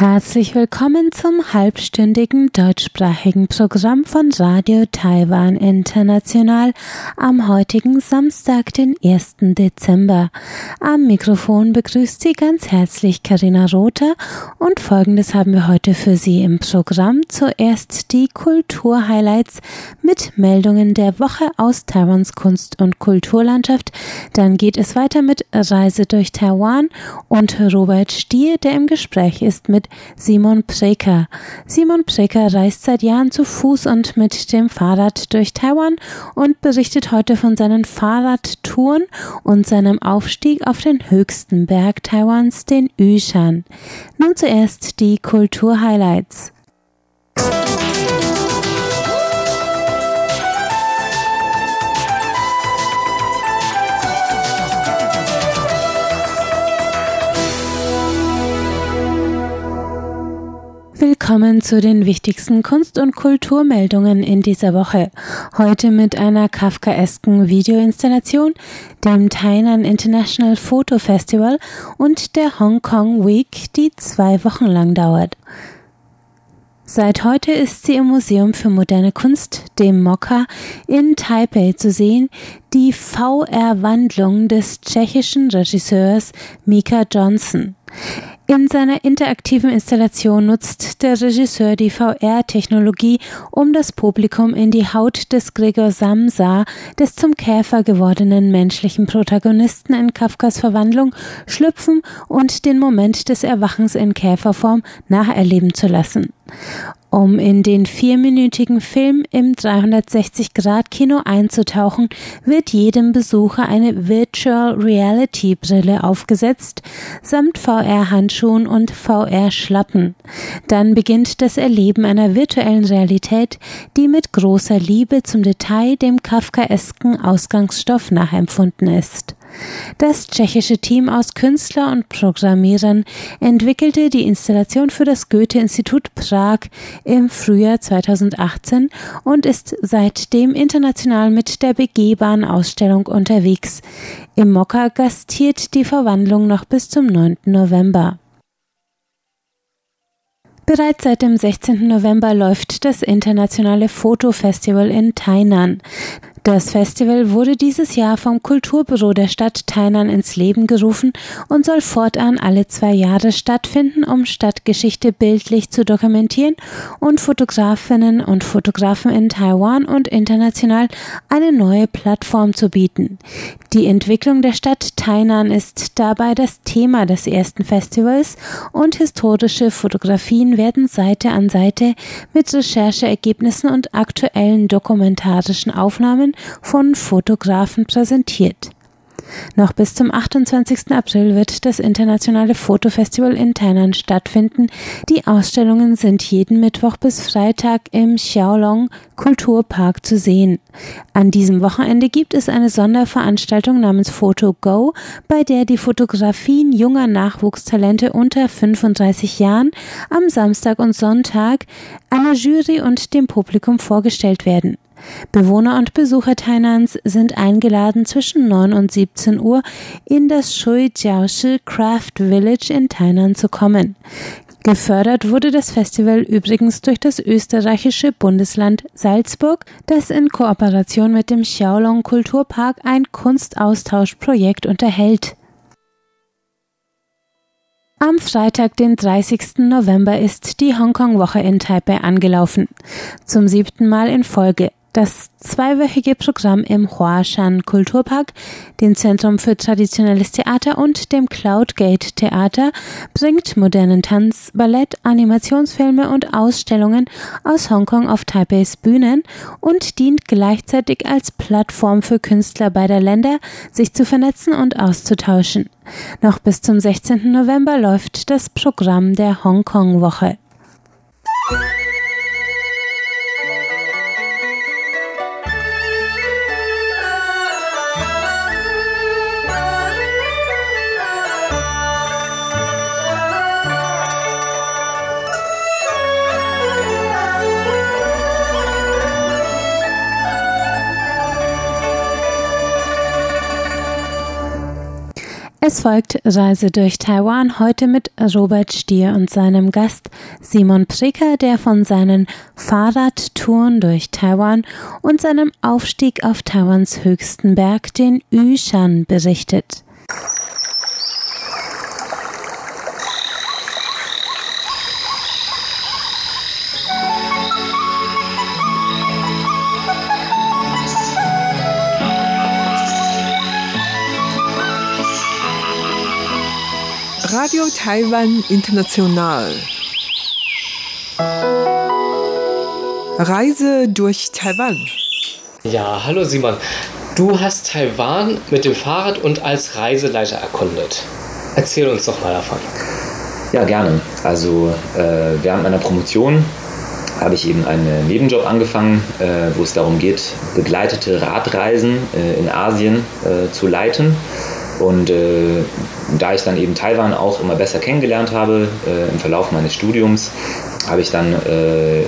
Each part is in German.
Herzlich willkommen zum halbstündigen deutschsprachigen Programm von Radio Taiwan International am heutigen Samstag, den 1. Dezember. Am Mikrofon begrüßt Sie ganz herzlich Karina Rother und folgendes haben wir heute für Sie im Programm. Zuerst die Kulturhighlights mit Meldungen der Woche aus Taiwans Kunst- und Kulturlandschaft. Dann geht es weiter mit Reise durch Taiwan und Robert Stier, der im Gespräch ist mit Simon Preker. Simon Preker reist seit Jahren zu Fuß und mit dem Fahrrad durch Taiwan und berichtet heute von seinen Fahrradtouren und seinem Aufstieg auf den höchsten Berg Taiwans, den Yushan. Nun zuerst die Kulturhighlights. Willkommen zu den wichtigsten Kunst- und Kulturmeldungen in dieser Woche. Heute mit einer kafkaesken Videoinstallation, dem Tainan International Photo Festival und der Hong Kong Week, die zwei Wochen lang dauert. Seit heute ist sie im Museum für moderne Kunst, dem MOCA, in Taipei zu sehen, die VR-Wandlung des tschechischen Regisseurs Mika Johnson. In seiner interaktiven Installation nutzt der Regisseur die VR-Technologie, um das Publikum in die Haut des Gregor Samsa, des zum Käfer gewordenen menschlichen Protagonisten in Kafkas Verwandlung, schlüpfen und den Moment des Erwachens in Käferform nacherleben zu lassen. Um in den vierminütigen Film im 360-Grad-Kino einzutauchen, wird jedem Besucher eine Virtual Reality Brille aufgesetzt, samt VR-Handschuhen und VR-Schlappen. Dann beginnt das Erleben einer virtuellen Realität, die mit großer Liebe zum Detail dem kafkaesken Ausgangsstoff nachempfunden ist. Das tschechische Team aus Künstler und Programmierern entwickelte die Installation für das Goethe-Institut Prag im Frühjahr 2018 und ist seitdem international mit der begehbaren Ausstellung unterwegs. Im Mokka gastiert die Verwandlung noch bis zum 9. November. Bereits seit dem 16. November läuft das internationale Fotofestival in Tainan. Das Festival wurde dieses Jahr vom Kulturbüro der Stadt Tainan ins Leben gerufen und soll fortan alle zwei Jahre stattfinden, um Stadtgeschichte bildlich zu dokumentieren und Fotografinnen und Fotografen in Taiwan und international eine neue Plattform zu bieten. Die Entwicklung der Stadt Tainan ist dabei das Thema des ersten Festivals und historische Fotografien werden Seite an Seite mit Rechercheergebnissen und aktuellen dokumentarischen Aufnahmen von Fotografen präsentiert. Noch bis zum 28. April wird das internationale Fotofestival in Tainan stattfinden. Die Ausstellungen sind jeden Mittwoch bis Freitag im Xiaolong Kulturpark zu sehen. An diesem Wochenende gibt es eine Sonderveranstaltung namens Photo Go, bei der die Fotografien junger Nachwuchstalente unter 35 Jahren am Samstag und Sonntag einer Jury und dem Publikum vorgestellt werden. Bewohner und Besucher Tainans sind eingeladen, zwischen 9 und 17 Uhr in das Shui Jiaoshi Craft Village in Tainan zu kommen. Gefördert wurde das Festival übrigens durch das österreichische Bundesland Salzburg, das in Kooperation mit dem Xiaolong Kulturpark ein Kunstaustauschprojekt unterhält. Am Freitag, den 30. November, ist die Hongkong-Woche in Taipei angelaufen. Zum siebten Mal in Folge das zweiwöchige Programm im Huashan Kulturpark, dem Zentrum für traditionelles Theater und dem Cloudgate Theater bringt modernen Tanz, Ballett, Animationsfilme und Ausstellungen aus Hongkong auf Taipeis Bühnen und dient gleichzeitig als Plattform für Künstler beider Länder, sich zu vernetzen und auszutauschen. Noch bis zum 16. November läuft das Programm der Hongkong Woche. Es folgt Reise durch Taiwan heute mit Robert Stier und seinem Gast Simon Pricker, der von seinen Fahrradtouren durch Taiwan und seinem Aufstieg auf Taiwans höchsten Berg, den Yushan, berichtet. Radio Taiwan International. Reise durch Taiwan. Ja, hallo Simon. Du hast Taiwan mit dem Fahrrad und als Reiseleiter erkundet. Erzähl uns doch mal davon. Ja, gerne. Also äh, während meiner Promotion habe ich eben einen Nebenjob angefangen, äh, wo es darum geht, begleitete Radreisen äh, in Asien äh, zu leiten. Und äh, da ich dann eben Taiwan auch immer besser kennengelernt habe äh, im Verlauf meines Studiums, habe ich dann äh,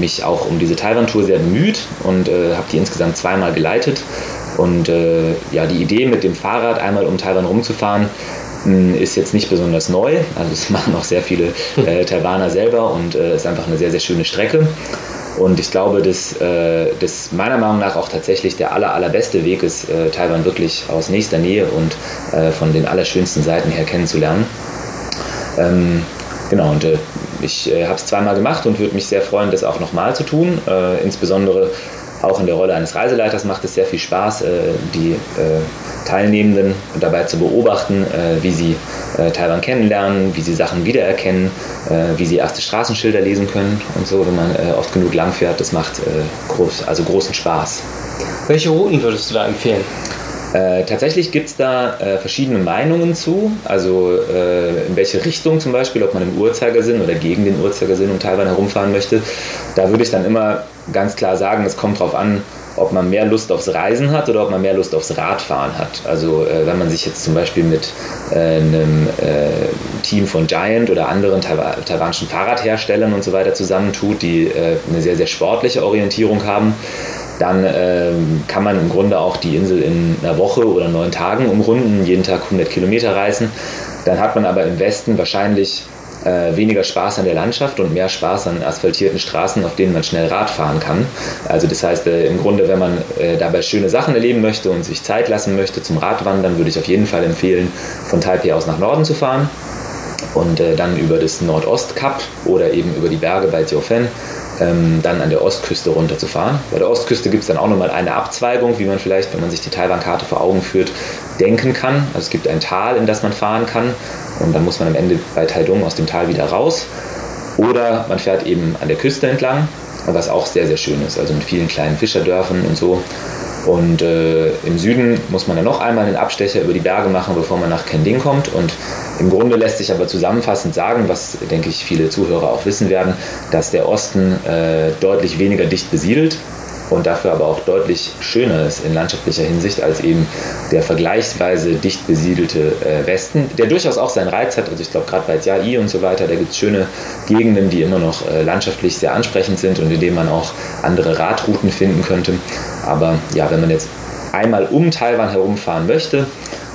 mich auch um diese Taiwan-Tour sehr bemüht und äh, habe die insgesamt zweimal geleitet. Und äh, ja, die Idee mit dem Fahrrad einmal um Taiwan rumzufahren, hm, ist jetzt nicht besonders neu. Also es machen auch sehr viele äh, Taiwaner selber und ist einfach eine sehr, sehr schöne Strecke. Und ich glaube, dass äh, das meiner Meinung nach auch tatsächlich der aller, allerbeste Weg ist, äh, Taiwan wirklich aus nächster Nähe und äh, von den allerschönsten Seiten her kennenzulernen. Ähm, genau, und äh, ich äh, habe es zweimal gemacht und würde mich sehr freuen, das auch nochmal zu tun. Äh, insbesondere auch in der Rolle eines Reiseleiters macht es sehr viel Spaß, äh, die äh, Teilnehmenden dabei zu beobachten, äh, wie sie Taiwan kennenlernen, wie sie Sachen wiedererkennen, wie sie erste Straßenschilder lesen können und so, wenn man oft genug lang fährt. Das macht groß, also großen Spaß. Welche Routen würdest du da empfehlen? Äh, tatsächlich gibt es da äh, verschiedene Meinungen zu, also äh, in welche Richtung zum Beispiel, ob man im Uhrzeigersinn oder gegen den Uhrzeigersinn um Taiwan herumfahren möchte. Da würde ich dann immer ganz klar sagen, es kommt darauf an, ob man mehr Lust aufs Reisen hat oder ob man mehr Lust aufs Radfahren hat. Also äh, wenn man sich jetzt zum Beispiel mit äh, einem äh, Team von Giant oder anderen taiwanischen Fahrradherstellern und so weiter zusammentut, die eine sehr, sehr sportliche Orientierung haben, dann ähm, kann man im Grunde auch die Insel in einer Woche oder neun Tagen umrunden, jeden Tag 100 Kilometer reisen. Dann hat man aber im Westen wahrscheinlich äh, weniger Spaß an der Landschaft und mehr Spaß an asphaltierten Straßen, auf denen man schnell Rad fahren kann. Also das heißt, äh, im Grunde, wenn man äh, dabei schöne Sachen erleben möchte und sich Zeit lassen möchte zum Radwandern, würde ich auf jeden Fall empfehlen, von Taipei aus nach Norden zu fahren und äh, dann über das Nordostkap oder eben über die Berge bei Jiufen ähm, dann an der Ostküste runterzufahren. Bei der Ostküste gibt es dann auch nochmal eine Abzweigung, wie man vielleicht, wenn man sich die Taiwan-Karte vor Augen führt, denken kann. Also es gibt ein Tal, in das man fahren kann und dann muss man am Ende bei Taidong aus dem Tal wieder raus. Oder man fährt eben an der Küste entlang, was auch sehr, sehr schön ist, also mit vielen kleinen Fischerdörfern und so. Und äh, im Süden muss man dann noch einmal einen Abstecher über die Berge machen, bevor man nach Kending kommt. Und im Grunde lässt sich aber zusammenfassend sagen, was denke ich viele Zuhörer auch wissen werden, dass der Osten äh, deutlich weniger dicht besiedelt und dafür aber auch deutlich schöner ist in landschaftlicher Hinsicht als eben der vergleichsweise dicht besiedelte äh, Westen, der durchaus auch seinen Reiz hat. Also ich glaube gerade bei Jiai und so weiter, da gibt es schöne Gegenden, die immer noch äh, landschaftlich sehr ansprechend sind und in denen man auch andere Radrouten finden könnte. Aber ja, wenn man jetzt einmal um Taiwan herumfahren möchte,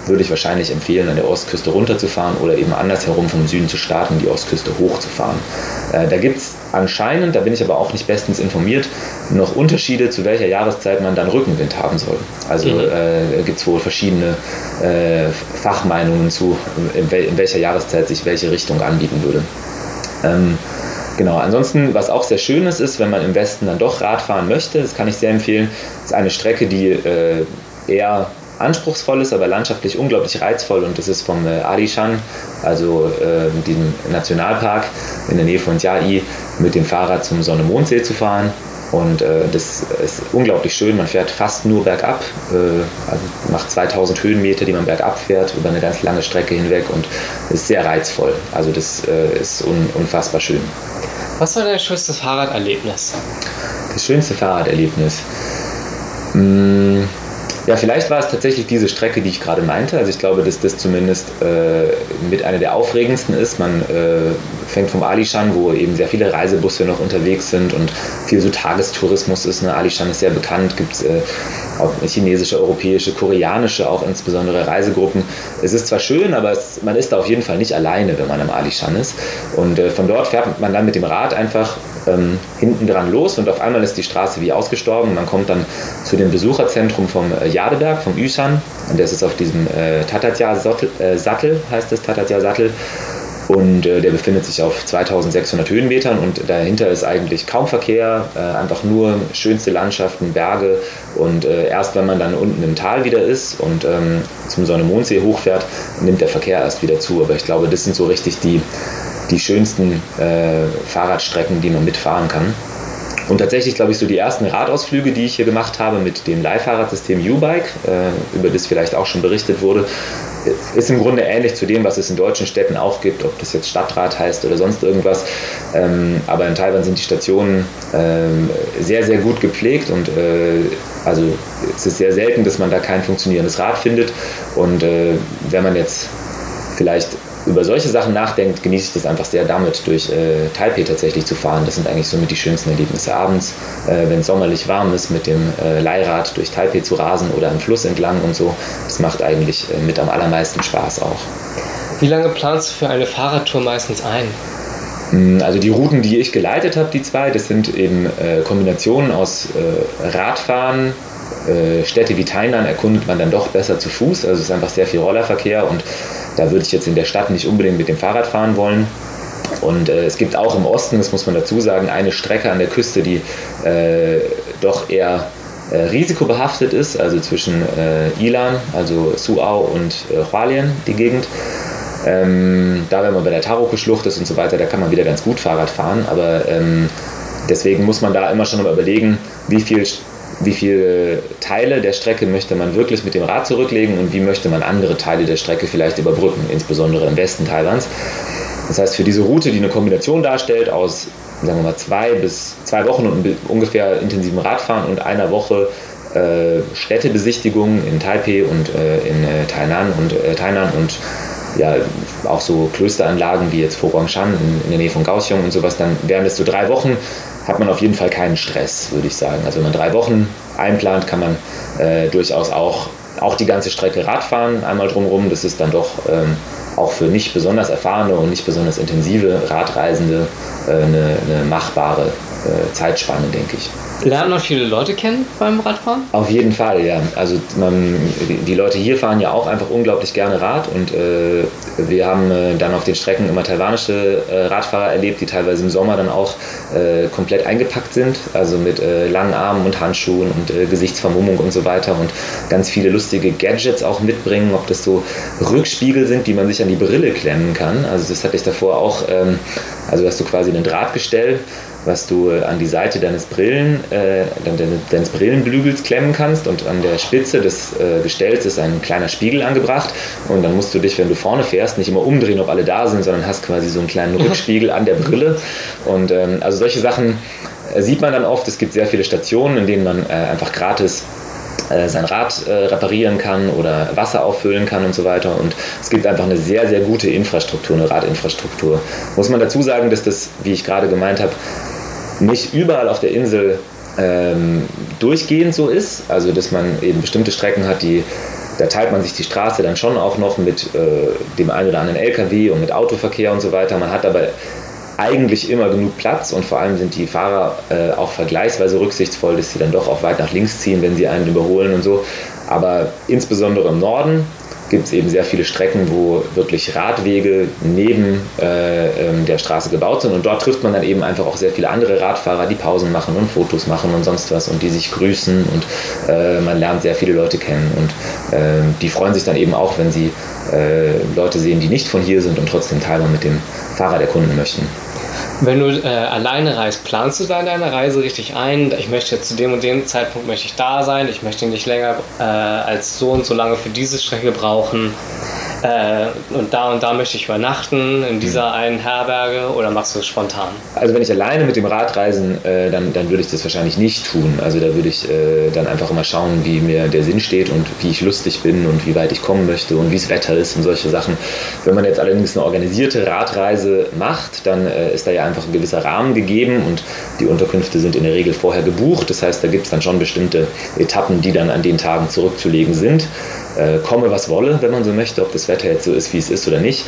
würde ich wahrscheinlich empfehlen, an der Ostküste runterzufahren oder eben andersherum vom Süden zu starten, die Ostküste hochzufahren. Äh, da gibt es anscheinend, da bin ich aber auch nicht bestens informiert, noch Unterschiede, zu welcher Jahreszeit man dann Rückenwind haben soll. Also mhm. äh, gibt es wohl verschiedene äh, Fachmeinungen zu, in, wel in, welcher Jahreszeit sich welche Richtung anbieten würde. Ähm, Genau, ansonsten, was auch sehr schön ist, ist, wenn man im Westen dann doch Rad fahren möchte, das kann ich sehr empfehlen, ist eine Strecke, die äh, eher anspruchsvoll ist, aber landschaftlich unglaublich reizvoll und das ist vom äh, Alishan, also äh, diesem Nationalpark in der Nähe von Jiai, mit dem Fahrrad zum Sonne-Mondsee zu fahren. Und äh, das ist unglaublich schön. Man fährt fast nur bergab, äh, also macht 2000 Höhenmeter, die man bergab fährt, über eine ganz lange Strecke hinweg und ist sehr reizvoll. Also das äh, ist un unfassbar schön. Was war dein schönstes Fahrraderlebnis? Das schönste Fahrraderlebnis? Mmh Ja, vielleicht war es tatsächlich diese Strecke, die ich gerade meinte. Also ich glaube, dass das zumindest äh, mit einer der aufregendsten ist. Man äh, fängt vom Alishan, wo eben sehr viele Reisebusse noch unterwegs sind und viel so Tagestourismus ist. Ne? Alishan ist sehr bekannt, gibt es äh, auch chinesische, europäische, koreanische, auch insbesondere Reisegruppen. Es ist zwar schön, aber es, man ist da auf jeden Fall nicht alleine, wenn man am Alishan ist. Und äh, von dort fährt man dann mit dem Rad einfach ähm, hinten dran los und auf einmal ist die Straße wie ausgestorben. Man kommt dann zu dem Besucherzentrum vom äh, Jadeberg, vom Yushan. Und das ist auf diesem äh, Tatatja-Sattel, äh, heißt es, Tatatja-Sattel. Und äh, der befindet sich auf 2600 Höhenmetern und dahinter ist eigentlich kaum Verkehr, äh, einfach nur schönste Landschaften, Berge. Und äh, erst wenn man dann unten im Tal wieder ist und ähm, zum Sonne-Mondsee hochfährt, nimmt der Verkehr erst wieder zu. Aber ich glaube, das sind so richtig die, die schönsten äh, Fahrradstrecken, die man mitfahren kann. Und tatsächlich, glaube ich, so die ersten Radausflüge, die ich hier gemacht habe mit dem Leihfahrradsystem U-Bike, äh, über das vielleicht auch schon berichtet wurde, ist im Grunde ähnlich zu dem, was es in deutschen Städten auch gibt, ob das jetzt Stadtrat heißt oder sonst irgendwas. Ähm, aber in Taiwan sind die Stationen ähm, sehr, sehr gut gepflegt und äh, also es ist sehr selten, dass man da kein funktionierendes Rad findet. Und äh, wenn man jetzt vielleicht über solche Sachen nachdenkt, genieße ich das einfach sehr damit, durch äh, Taipei tatsächlich zu fahren. Das sind eigentlich somit die schönsten Erlebnisse abends, äh, wenn es sommerlich warm ist, mit dem äh, Leihrad durch Taipei zu rasen oder am Fluss entlang und so. Das macht eigentlich äh, mit am allermeisten Spaß auch. Wie lange planst du für eine Fahrradtour meistens ein? Mm, also die Routen, die ich geleitet habe, die zwei, das sind eben äh, Kombinationen aus äh, Radfahren, Städte wie Tainan erkundet man dann doch besser zu Fuß. Also es ist einfach sehr viel Rollerverkehr und da würde ich jetzt in der Stadt nicht unbedingt mit dem Fahrrad fahren wollen. Und äh, es gibt auch im Osten, das muss man dazu sagen, eine Strecke an der Küste, die äh, doch eher äh, risikobehaftet ist, also zwischen äh, Ilan, also Suao und äh, Hualien, die Gegend. Ähm, da, wenn man bei der Taroko-Schlucht ist und so weiter, da kann man wieder ganz gut Fahrrad fahren, aber ähm, deswegen muss man da immer schon mal überlegen, wie viel wie viele Teile der Strecke möchte man wirklich mit dem Rad zurücklegen und wie möchte man andere Teile der Strecke vielleicht überbrücken, insbesondere im Westen Taiwans. Das heißt, für diese Route, die eine Kombination darstellt aus, sagen wir mal, zwei bis zwei Wochen und ungefähr intensiven Radfahren und einer Woche äh, Städtebesichtigung in Taipei und äh, in äh, Tainan und äh, Tainan und ja, auch so Klösteranlagen wie jetzt Foguangshan in, in der Nähe von Kaohsiung und sowas, dann wären das so drei Wochen hat man auf jeden Fall keinen Stress, würde ich sagen. Also wenn man drei Wochen einplant, kann man äh, durchaus auch, auch die ganze Strecke Radfahren, einmal drumherum. Das ist dann doch ähm, auch für nicht besonders erfahrene und nicht besonders intensive Radreisende äh, eine, eine machbare äh, Zeitspanne, denke ich. Lernt man viele Leute kennen beim Radfahren? Auf jeden Fall, ja. Also man, die Leute hier fahren ja auch einfach unglaublich gerne Rad und äh, wir haben äh, dann auf den Strecken immer taiwanische äh, Radfahrer erlebt, die teilweise im Sommer dann auch äh, komplett eingepackt sind, also mit äh, langen Armen und Handschuhen und äh, Gesichtsvermummung und so weiter und ganz viele lustige Gadgets auch mitbringen, ob das so Rückspiegel sind, die man sich an die Brille klemmen kann. Also das hatte ich davor auch, ähm, also hast du quasi ein Drahtgestell was du an die Seite deines Brillen, äh, deines Brillenbügels klemmen kannst und an der Spitze des äh, Gestells ist ein kleiner Spiegel angebracht. Und dann musst du dich, wenn du vorne fährst, nicht immer umdrehen, ob alle da sind, sondern hast quasi so einen kleinen Rückspiegel an der Brille. Und ähm, also solche Sachen äh, sieht man dann oft. Es gibt sehr viele Stationen, in denen man äh, einfach gratis äh, sein Rad äh, reparieren kann oder Wasser auffüllen kann und so weiter. Und es gibt einfach eine sehr, sehr gute Infrastruktur, eine Radinfrastruktur. Muss man dazu sagen, dass das, wie ich gerade gemeint habe, nicht überall auf der Insel ähm, durchgehend so ist. Also, dass man eben bestimmte Strecken hat, die da teilt man sich die Straße dann schon auch noch mit äh, dem einen oder anderen LKW und mit Autoverkehr und so weiter. Man hat aber eigentlich immer genug Platz und vor allem sind die Fahrer äh, auch vergleichsweise rücksichtsvoll, dass sie dann doch auch weit nach links ziehen, wenn sie einen überholen und so. Aber insbesondere im Norden gibt es eben sehr viele Strecken, wo wirklich Radwege neben äh, ähm, der Straße gebaut sind und dort trifft man dann eben einfach auch sehr viele andere Radfahrer, die Pausen machen und Fotos machen und sonst was und die sich grüßen und äh, man lernt sehr viele Leute kennen und äh, die freuen sich dann eben auch, wenn sie äh, Leute sehen, die nicht von hier sind und trotzdem Taiwan mit dem Fahrrad erkunden möchten. Wenn du äh, alleine reist, planst du da deine Reise richtig ein? Ich möchte jetzt zu dem und dem Zeitpunkt möchte ich da sein, ich möchte nicht länger äh, als so und so lange für diese Strecke brauchen. Äh, und da und da möchte ich übernachten in dieser Mhm. einen Herberge oder machst du es spontan? Also wenn ich alleine mit dem Rad reisen, äh, dann, dann würde ich das wahrscheinlich nicht tun. Also da würde ich äh, dann einfach immer schauen, wie mir der Sinn steht und wie ich lustig bin und wie weit ich kommen möchte und wie das Wetter ist und solche Sachen. Wenn man jetzt allerdings eine organisierte Radreise macht, dann äh, ist da ja einfach ein gewisser Rahmen gegeben und die Unterkünfte sind in der Regel vorher gebucht. Das heißt, da gibt es dann schon bestimmte Etappen, die dann an den Tagen zurückzulegen sind. Äh, komme was wolle, wenn man so möchte, ob das Wetter jetzt so ist, wie es ist oder nicht.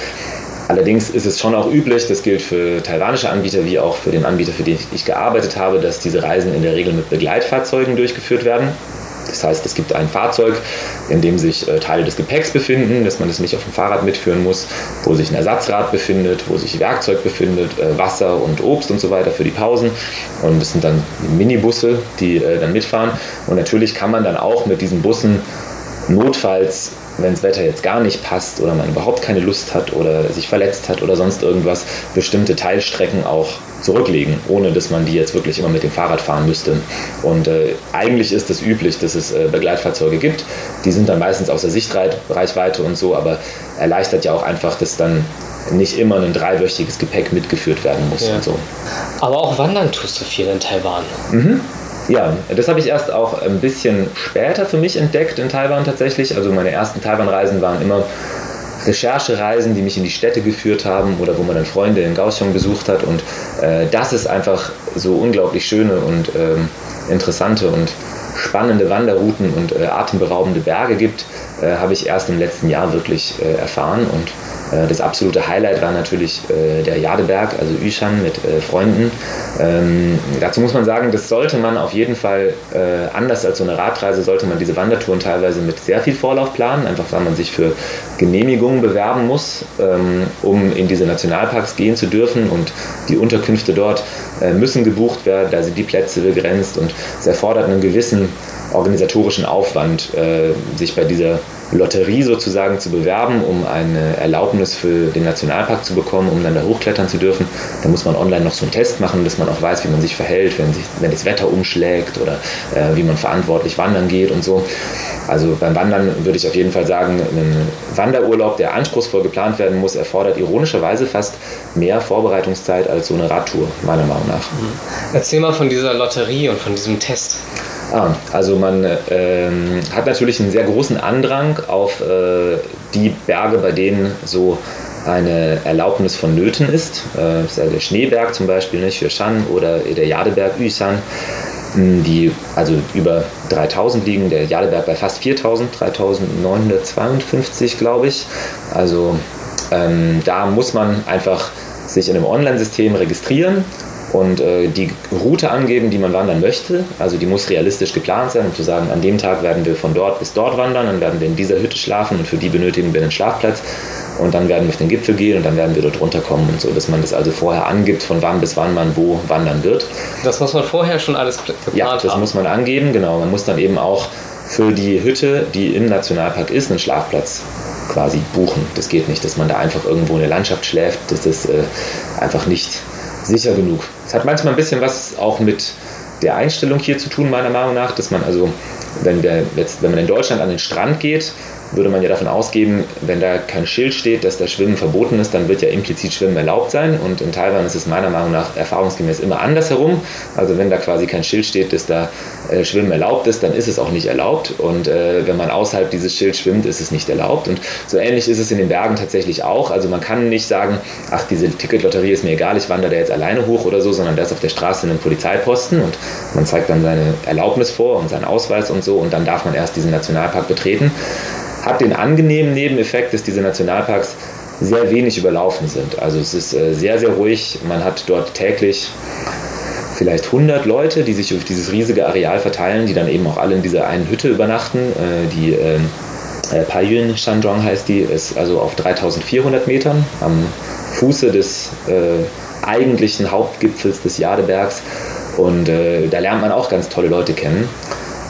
Allerdings ist es schon auch üblich, das gilt für taiwanische Anbieter wie auch für den Anbieter, für den ich gearbeitet habe, dass diese Reisen in der Regel mit Begleitfahrzeugen durchgeführt werden. Das heißt, es gibt ein Fahrzeug, in dem sich äh, Teile des Gepäcks befinden, dass man das nicht auf dem Fahrrad mitführen muss, wo sich ein Ersatzrad befindet, wo sich Werkzeug befindet, äh, Wasser und Obst und so weiter für die Pausen. Und das sind dann Minibusse, die äh, dann mitfahren. Und natürlich kann man dann auch mit diesen Bussen notfalls, wenn das Wetter jetzt gar nicht passt oder man überhaupt keine Lust hat oder sich verletzt hat oder sonst irgendwas, bestimmte Teilstrecken auch zurücklegen, ohne dass man die jetzt wirklich immer mit dem Fahrrad fahren müsste. Und äh, eigentlich ist es üblich, dass es äh, Begleitfahrzeuge gibt. Die sind dann meistens außer Sichtreichweite und so, aber erleichtert ja auch einfach, dass dann nicht immer ein dreiwöchiges Gepäck mitgeführt werden muss Ja. und so. Aber auch wandern tust du viel in Taiwan. Ja, das habe ich erst auch ein bisschen später für mich entdeckt in Taiwan tatsächlich. Also meine ersten Taiwan-Reisen waren immer Recherchereisen, die mich in die Städte geführt haben oder wo man dann Freunde in Kaohsiung besucht hat. Und äh, dass es einfach so unglaublich schöne und ähm, interessante und spannende Wanderrouten und äh, atemberaubende Berge gibt, äh, habe ich erst im letzten Jahr wirklich äh, erfahren. Und das absolute Highlight war natürlich äh, der Jadeberg, also Yushan mit äh, Freunden. Ähm, dazu muss man sagen, das sollte man auf jeden Fall, äh, anders als so eine Radreise, sollte man diese Wandertouren teilweise mit sehr viel Vorlauf planen, einfach weil man sich für Genehmigungen bewerben muss, ähm, um in diese Nationalparks gehen zu dürfen. Und die Unterkünfte dort äh, müssen gebucht werden, da sind die Plätze begrenzt und es erfordert einen gewissen organisatorischen Aufwand, äh, sich bei dieser Lotterie sozusagen zu bewerben, um eine Erlaubnis für den Nationalpark zu bekommen, um dann da hochklettern zu dürfen. Da muss man online noch so einen Test machen, dass man auch weiß, wie man sich verhält, wenn, sich, wenn das Wetter umschlägt oder äh, wie man verantwortlich wandern geht und so. Also beim Wandern würde ich auf jeden Fall sagen, ein Wanderurlaub, der anspruchsvoll geplant werden muss, erfordert ironischerweise fast mehr Vorbereitungszeit als so eine Radtour, meiner Meinung nach. Erzähl mal von dieser Lotterie und von diesem Test. Ah, also man ähm, hat natürlich einen sehr großen Andrang auf äh, die Berge, bei denen so eine Erlaubnis vonnöten ist. Äh, ist der Schneeberg zum Beispiel, ne, Xueshan oder der Jadeberg Yushan, mh, die also über 3000 liegen, der Jadeberg bei fast 4000, 3952 glaube ich. Also ähm, da muss man einfach sich in einem Online-System registrieren und äh, die Route angeben, die man wandern möchte. Also die muss realistisch geplant sein, um zu sagen, an dem Tag werden wir von dort bis dort wandern, dann werden wir in dieser Hütte schlafen und für die benötigen wir einen Schlafplatz und dann werden wir auf den Gipfel gehen und dann werden wir dort runterkommen und so, dass man das also vorher angibt, von wann bis wann man wo wandern wird. Das muss man vorher schon alles pl- geplant Ja, das haben. muss man angeben, genau. Man muss dann eben auch für die Hütte, die im Nationalpark ist, einen Schlafplatz quasi buchen. Das geht nicht, dass man da einfach irgendwo in der Landschaft schläft. Das ist äh, einfach nicht sicher genug. Es hat manchmal ein bisschen was auch mit der Einstellung hier zu tun, meiner Meinung nach, dass man also, wenn, wir jetzt, wenn man in Deutschland an den Strand geht, würde man ja davon ausgehen, wenn da kein Schild steht, dass da Schwimmen verboten ist, dann wird ja implizit Schwimmen erlaubt sein. Und in Taiwan ist es meiner Meinung nach erfahrungsgemäß immer andersherum. Also wenn da quasi kein Schild steht, dass da äh, Schwimmen erlaubt ist, dann ist es auch nicht erlaubt. Und äh, wenn man außerhalb dieses Schilds schwimmt, ist es nicht erlaubt. Und so ähnlich ist es in den Bergen tatsächlich auch. Also man kann nicht sagen, ach, diese Ticketlotterie ist mir egal, ich wandere da jetzt alleine hoch oder so, sondern da ist auf der Straße ein Polizeiposten und man zeigt dann seine Erlaubnis vor und seinen Ausweis und so und dann darf man erst diesen Nationalpark betreten hat den angenehmen Nebeneffekt, dass diese Nationalparks sehr wenig überlaufen sind. Also es ist äh, sehr, sehr ruhig. Man hat dort täglich vielleicht 100 Leute, die sich auf dieses riesige Areal verteilen, die dann eben auch alle in dieser einen Hütte übernachten. Äh, die ähm, äh, Payun Shandong heißt die, ist also auf 3400 Metern am Fuße des äh, eigentlichen Hauptgipfels des Jadebergs. Und äh, da lernt man auch ganz tolle Leute kennen.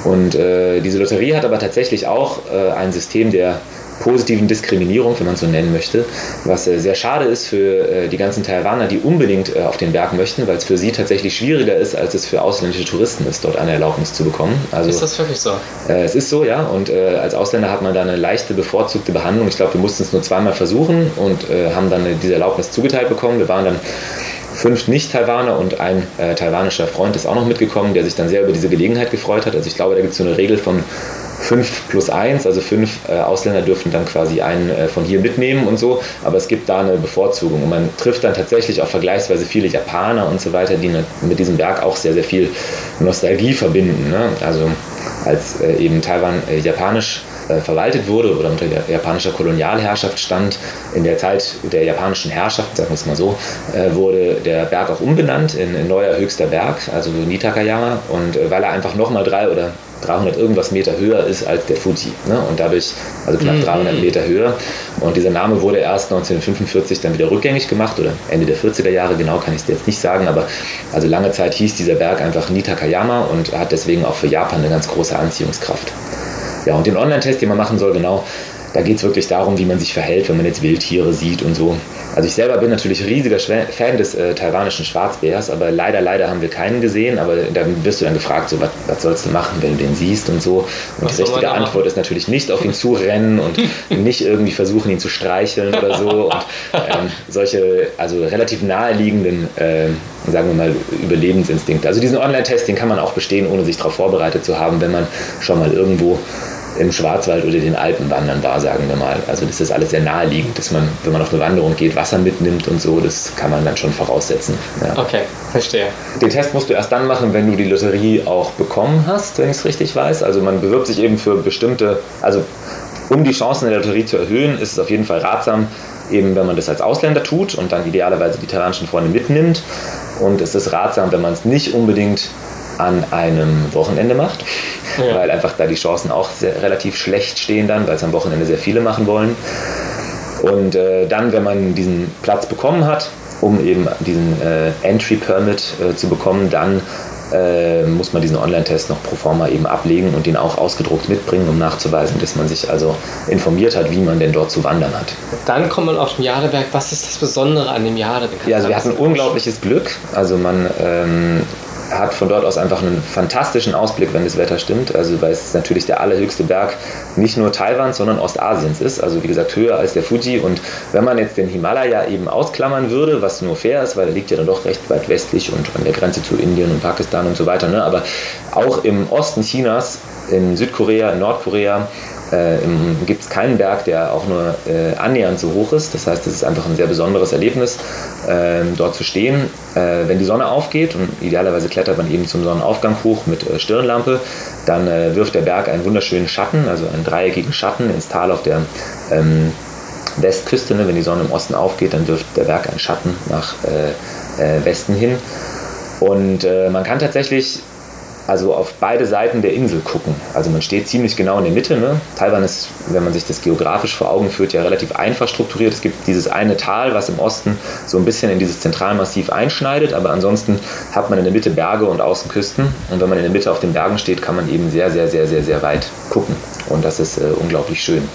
Und äh, diese Lotterie hat aber tatsächlich auch äh, ein System der positiven Diskriminierung, wenn man es so nennen möchte, was äh, sehr schade ist für äh, die ganzen Taiwaner, die unbedingt äh, auf den Berg möchten, weil es für sie tatsächlich schwieriger ist, als es für ausländische Touristen ist, dort eine Erlaubnis zu bekommen. Also, ist das wirklich so? Äh, es ist so, ja. Und als Ausländer hat man da eine leichte bevorzugte Behandlung. Ich glaube, wir mussten es nur zweimal versuchen und haben dann diese Erlaubnis zugeteilt bekommen. Wir waren dann fünf Nicht-Taiwaner und ein äh, taiwanischer Freund ist auch noch mitgekommen, der sich dann sehr über diese Gelegenheit gefreut hat. Also ich glaube, da gibt es so eine Regel von 5 plus 1, also fünf äh, Ausländer dürfen dann quasi einen äh, von hier mitnehmen und so, aber es gibt da eine Bevorzugung und man trifft dann tatsächlich auch vergleichsweise viele Japaner und so weiter, die mit diesem Berg auch sehr, sehr viel Nostalgie verbinden. Ne? Also als äh, eben Taiwan äh, japanisch äh, verwaltet wurde oder unter japanischer Kolonialherrschaft stand. In der Zeit der japanischen Herrschaft, sagen wir es mal so, äh, wurde der Berg auch umbenannt in, in neuer höchster Berg, also Nitakayama. Und äh, weil er einfach nochmal drei oder 300 irgendwas Meter höher ist als der Fuji. Ne? Und dadurch, also knapp mhm. 300 Meter höher. Und dieser Name wurde erst 1945 dann wieder rückgängig gemacht oder Ende der 40er Jahre, genau kann ich es jetzt nicht sagen, aber also lange Zeit hieß dieser Berg einfach Nitakayama und hat deswegen auch für Japan eine ganz große Anziehungskraft. Ja, und den Online-Test, den man machen soll, genau, da geht es wirklich darum, wie man sich verhält, wenn man jetzt Wildtiere sieht und so. Also ich selber bin natürlich riesiger Fan des äh, taiwanischen Schwarzbärs, aber leider, leider haben wir keinen gesehen. Aber dann wirst du dann gefragt, so, was, was sollst du machen, wenn du den siehst und so. Und was die richtige Antwort ist natürlich nicht auf ihn zurennen und nicht irgendwie versuchen, ihn zu streicheln oder so. Und ähm, solche, also relativ naheliegenden, äh, sagen wir mal, Überlebensinstinkte. Also diesen Online-Test, den kann man auch bestehen, ohne sich darauf vorbereitet zu haben, wenn man schon mal irgendwo im Schwarzwald oder den Alpen wandern war, sagen wir mal. Also das ist alles sehr naheliegend, dass man, wenn man auf eine Wanderung geht, Wasser mitnimmt und so, das kann man dann schon voraussetzen. Ja. Okay, verstehe. Den Test musst du erst dann machen, wenn du die Lotterie auch bekommen hast, wenn ich es richtig weiß. Also man bewirbt sich eben für bestimmte, also um die Chancen der Lotterie zu erhöhen, ist es auf jeden Fall ratsam, eben wenn man das als Ausländer tut und dann idealerweise die taiwanischen Freunde mitnimmt. Und es ist ratsam, wenn man es nicht unbedingt an einem Wochenende macht, ja. weil einfach da die Chancen auch sehr, relativ schlecht stehen dann, weil es am Wochenende sehr viele machen wollen. Und äh, dann, wenn man diesen Platz bekommen hat, um eben diesen äh, Entry Permit äh, zu bekommen, dann äh, muss man diesen Online-Test noch pro forma eben ablegen und den auch ausgedruckt mitbringen, um nachzuweisen, dass man sich also informiert hat, wie man denn dort zu wandern hat. Dann kommt man auf den Jadeberg. Was ist das Besondere an dem Jadeberg? Ja, also wir hatten unglaubliches Glück. Also man ähm, hat von dort aus einfach einen fantastischen Ausblick, wenn das Wetter stimmt. Also weil es natürlich der allerhöchste Berg nicht nur Taiwans, sondern Ostasiens ist. Also wie gesagt höher als der Fuji. Und wenn man jetzt den Himalaya eben ausklammern würde, was nur fair ist, weil er liegt ja dann doch recht weit westlich und an der Grenze zu Indien und Pakistan und so weiter. Ne? Aber auch im Osten Chinas, in Südkorea, in Nordkorea, äh, gibt es keinen Berg, der auch nur äh, annähernd so hoch ist. Das heißt, es ist einfach ein sehr besonderes Erlebnis, äh, dort zu stehen. Äh, wenn die Sonne aufgeht, und idealerweise klettert man eben zum Sonnenaufgang hoch mit äh, Stirnlampe, dann äh, wirft der Berg einen wunderschönen Schatten, also einen dreieckigen Schatten ins Tal auf der ähm, Westküste. Ne? Wenn die Sonne im Osten aufgeht, dann wirft der Berg einen Schatten nach Westen hin. Und man kann tatsächlich also auf beide Seiten der Insel gucken. Also man steht ziemlich genau in der Mitte. Ne? Taiwan ist, wenn man sich das geografisch vor Augen führt, ja relativ einfach strukturiert. Es gibt dieses eine Tal, was im Osten so ein bisschen in dieses Zentralmassiv einschneidet, aber ansonsten hat man in der Mitte Berge und Außenküsten. Und wenn man in der Mitte auf den Bergen steht, kann man eben sehr, sehr, sehr, sehr, sehr weit gucken. Und das ist äh, unglaublich schön.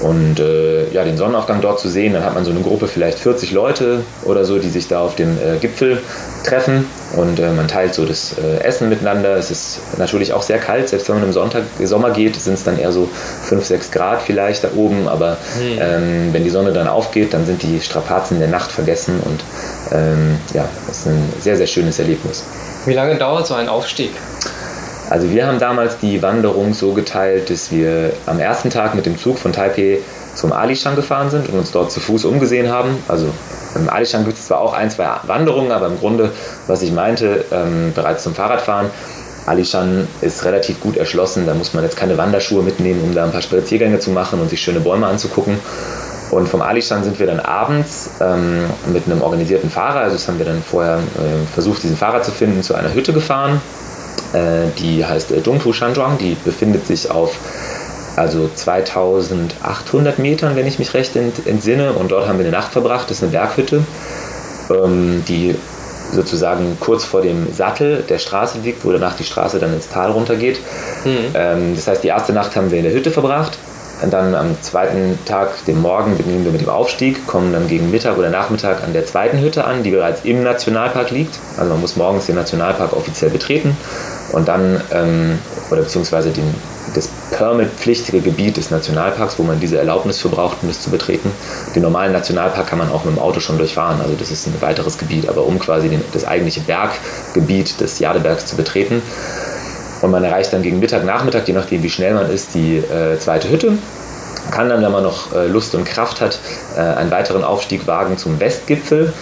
Und äh, ja, den Sonnenaufgang dort zu sehen, dann hat man so eine Gruppe, vielleicht 40 Leute oder so, die sich da auf dem äh, Gipfel treffen und äh, man teilt so das äh, Essen miteinander. Es ist natürlich auch sehr kalt, selbst wenn man im Sonntag, Sommer geht, sind es dann eher so 5, 6 Grad vielleicht da oben, aber mhm. ähm, wenn die Sonne dann aufgeht, dann sind die Strapazen der Nacht vergessen und ähm, ja, es ist ein sehr, sehr schönes Erlebnis. Wie lange dauert so ein Aufstieg? Also wir haben damals die Wanderung so geteilt, dass wir am ersten Tag mit dem Zug von Taipei zum Alishan gefahren sind und uns dort zu Fuß umgesehen haben. Also im Alishan gibt es zwar auch ein, zwei Wanderungen, aber im Grunde, was ich meinte, ähm, bereits zum Fahrradfahren. Alishan ist relativ gut erschlossen, da muss man jetzt keine Wanderschuhe mitnehmen, um da ein paar Spaziergänge zu machen und sich schöne Bäume anzugucken. Und vom Alishan sind wir dann abends ähm, mit einem organisierten Fahrer, also das haben wir dann vorher äh, versucht, diesen Fahrer zu finden, zu einer Hütte gefahren die heißt äh, Dongtu Shanzhuang. Die befindet sich auf also 2800 Metern, wenn ich mich recht entsinne. Und dort haben wir eine Nacht verbracht. Das ist eine Berghütte, ähm, die sozusagen kurz vor dem Sattel der Straße liegt, wo danach die Straße dann ins Tal runtergeht. Mhm. Ähm, das heißt, die erste Nacht haben wir in der Hütte verbracht. dann am zweiten Tag, dem Morgen, beginnen wir mit dem Aufstieg, kommen dann gegen Mittag oder Nachmittag an der zweiten Hütte an, die bereits im Nationalpark liegt. Also man muss morgens den Nationalpark offiziell betreten und dann, ähm, oder beziehungsweise den, das permitpflichtige Gebiet des Nationalparks, wo man diese Erlaubnis für braucht, um es zu betreten. Den normalen Nationalpark kann man auch mit dem Auto schon durchfahren, also das ist ein weiteres Gebiet, aber um quasi den, das eigentliche Berggebiet des Jadebergs zu betreten, und man erreicht dann gegen Mittag, Nachmittag, je nachdem wie schnell man ist, die äh, zweite Hütte. Kann dann, wenn man noch äh, Lust und Kraft hat, äh, einen weiteren Aufstieg wagen zum Westgipfel.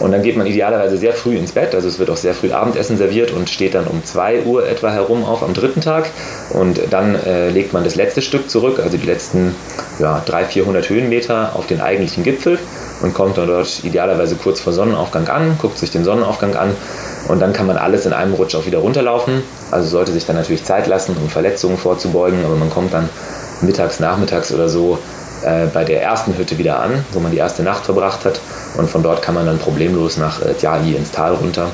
Und dann geht man idealerweise sehr früh ins Bett, also es wird auch sehr früh Abendessen serviert und steht dann um 2 Uhr etwa herum auf am dritten Tag. Und dann äh, legt man das letzte Stück zurück, also die letzten ja, 300, 400 Höhenmeter auf den eigentlichen Gipfel und kommt dann dort idealerweise kurz vor Sonnenaufgang an, guckt sich den Sonnenaufgang an und dann kann man alles in einem Rutsch auch wieder runterlaufen. Also sollte sich dann natürlich Zeit lassen, um Verletzungen vorzubeugen, aber man kommt dann mittags, nachmittags oder so äh, bei der ersten Hütte wieder an, wo man die erste Nacht verbracht hat. Und von dort kann man dann problemlos nach äh, Tjali ins Tal runter.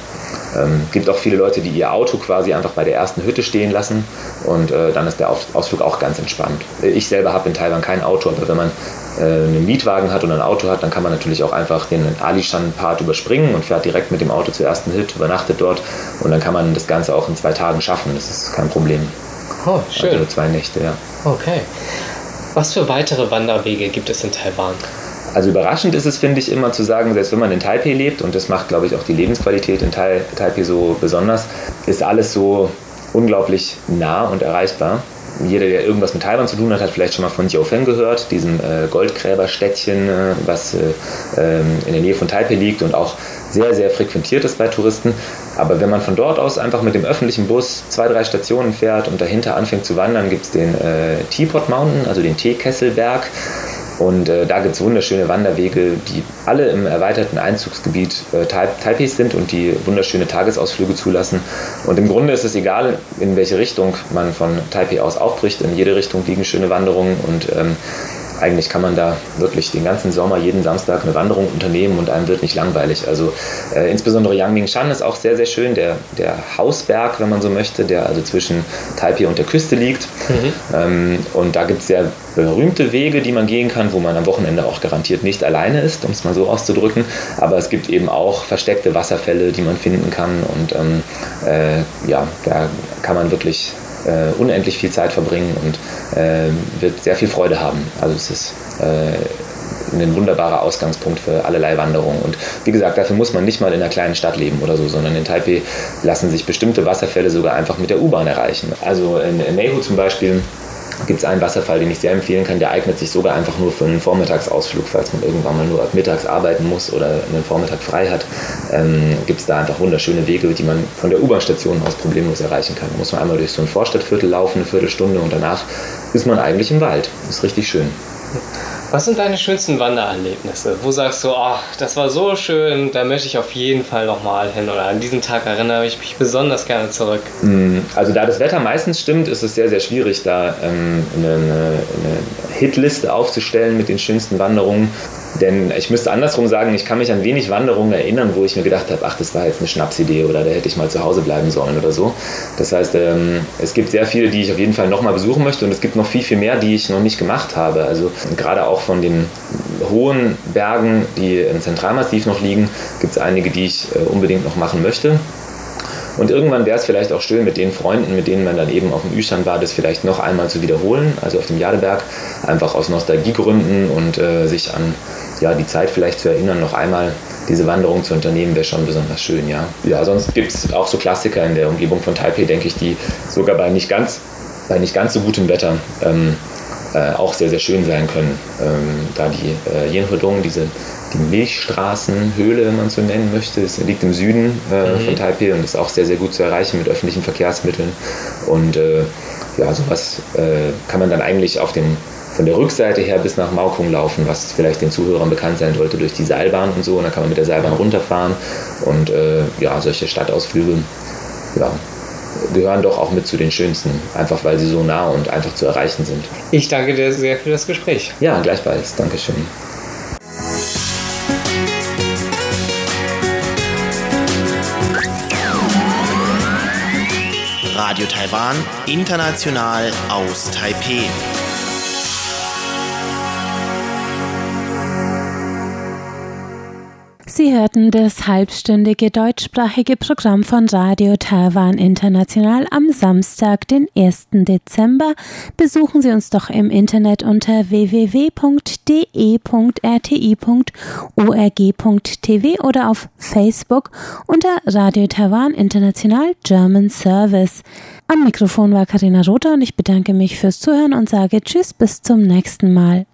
Ähm, gibt auch viele Leute, die ihr Auto quasi einfach bei der ersten Hütte stehen lassen und äh, dann ist der Ausflug auch ganz entspannt. Ich selber habe in Taiwan kein Auto, aber wenn man äh, einen Mietwagen hat und ein Auto hat, dann kann man natürlich auch einfach den Alishan-Part überspringen und fährt direkt mit dem Auto zur ersten Hütte, übernachtet dort und dann kann man das Ganze auch in zwei Tagen schaffen. Das ist kein Problem. Oh, schön. Also zwei Nächte, ja. Okay. Was für weitere Wanderwege gibt es in Taiwan? Also überraschend ist es, finde ich, immer zu sagen, selbst wenn man in Taipei lebt, und das macht, glaube ich, auch die Lebensqualität in Taipei so besonders, ist alles so unglaublich nah und erreichbar jeder, der irgendwas mit Taiwan zu tun hat, hat vielleicht schon mal von Jiaofeng gehört, diesem äh, Goldgräberstädtchen, äh, was äh, ähm, in der Nähe von Taipei liegt und auch sehr, sehr frequentiert ist bei Touristen. Aber wenn man von dort aus einfach mit dem öffentlichen Bus zwei, drei Stationen fährt und dahinter anfängt zu wandern, gibt es den äh, Teapot Mountain, also den Teekesselberg. Und äh, da gibt es wunderschöne Wanderwege, die alle im erweiterten Einzugsgebiet äh, Taipei sind und die wunderschöne Tagesausflüge zulassen. Und im Grunde ist es egal, in welche Richtung man von Taipei aus aufbricht. In jede Richtung liegen schöne Wanderungen und ähm, eigentlich kann man da wirklich den ganzen Sommer, jeden Samstag eine Wanderung unternehmen und einem wird nicht langweilig. Also äh, insbesondere Yangmingshan ist auch sehr, sehr schön, der, der Hausberg, wenn man so möchte, der also zwischen Taipei und der Küste liegt. Mhm. Ähm, und da gibt es sehr berühmte Wege, die man gehen kann, wo man am Wochenende auch garantiert nicht alleine ist, um es mal so auszudrücken. Aber es gibt eben auch versteckte Wasserfälle, die man finden kann. Und ähm, äh, ja, da kann man wirklich äh, unendlich viel Zeit verbringen und äh, wird sehr viel Freude haben. Also es ist äh, ein wunderbarer Ausgangspunkt für allerlei Wanderungen. Und wie gesagt, dafür muss man nicht mal in einer kleinen Stadt leben oder so, sondern in Taipei lassen sich bestimmte Wasserfälle sogar einfach mit der U-Bahn erreichen. Also in, in Meihu zum Beispiel gibt es einen Wasserfall, den ich sehr empfehlen kann. Der eignet sich sogar einfach nur für einen Vormittagsausflug, falls man irgendwann mal nur ab mittags arbeiten muss oder einen Vormittag frei hat. Ähm, gibt es da einfach wunderschöne Wege, die man von der U-Bahn-Station aus problemlos erreichen kann. Da muss man einmal durch so ein Vorstadtviertel laufen, eine Viertelstunde und danach ist man eigentlich im Wald. Ist richtig schön. Was sind deine schönsten Wandererlebnisse? Wo sagst du, ach, das war so schön, da möchte ich auf jeden Fall nochmal hin oder an diesen Tag erinnere ich mich besonders gerne zurück? Mm, also da das Wetter meistens stimmt, ist es sehr, sehr schwierig, da ähm, eine, eine Hitliste aufzustellen mit den schönsten Wanderungen. Denn ich müsste andersrum sagen, ich kann mich an wenig Wanderungen erinnern, wo ich mir gedacht habe, ach, das war jetzt eine Schnapsidee oder da hätte ich mal zu Hause bleiben sollen oder so. Das heißt, ähm, es gibt sehr viele, die ich auf jeden Fall nochmal besuchen möchte und es gibt noch viel, viel mehr, die ich noch nicht gemacht habe. Also gerade auch von den hohen Bergen, die im Zentralmassiv noch liegen, gibt es einige, die ich äh, unbedingt noch machen möchte. Und irgendwann wäre es vielleicht auch schön, mit den Freunden, mit denen man dann eben auf dem Üstand war, das vielleicht noch einmal zu wiederholen, also auf dem Jadeberg, einfach aus Nostalgiegründen und äh, sich an ja, die Zeit vielleicht zu erinnern, noch einmal diese Wanderung zu unternehmen, wäre schon besonders schön, ja. Ja, sonst gibt es auch so Klassiker in der Umgebung von Taipei, denke ich, die sogar bei nicht ganz, bei nicht ganz so gutem Wetter ähm, äh, auch sehr, sehr schön sein können. Ähm, da die äh, Yenhodong, diese die Milchstraßenhöhle, wenn man es so nennen möchte, das liegt im Süden äh, mhm. von Taipei und ist auch sehr, sehr gut zu erreichen mit öffentlichen Verkehrsmitteln. Und äh, ja, sowas äh, kann man dann eigentlich auf den von der Rückseite her bis nach Maukung laufen, was vielleicht den Zuhörern bekannt sein sollte durch die Seilbahn und so. Und dann kann man mit der Seilbahn runterfahren und äh, ja, solche Stadtausflüge ja, gehören doch auch mit zu den schönsten, einfach weil sie so nah und einfach zu erreichen sind. Ich danke dir sehr für das Gespräch. Ja, gleichfalls. Dankeschön. Radio Taiwan, international aus Taipei. Sie hörten das halbstündige deutschsprachige Programm von Radio Taiwan International am Samstag, den 1. Dezember. Besuchen Sie uns doch im Internet unter www.de.rti.org.tv oder auf Facebook unter Radio Taiwan International German Service. Am Mikrofon war Karina Rother und ich bedanke mich fürs Zuhören und sage Tschüss bis zum nächsten Mal.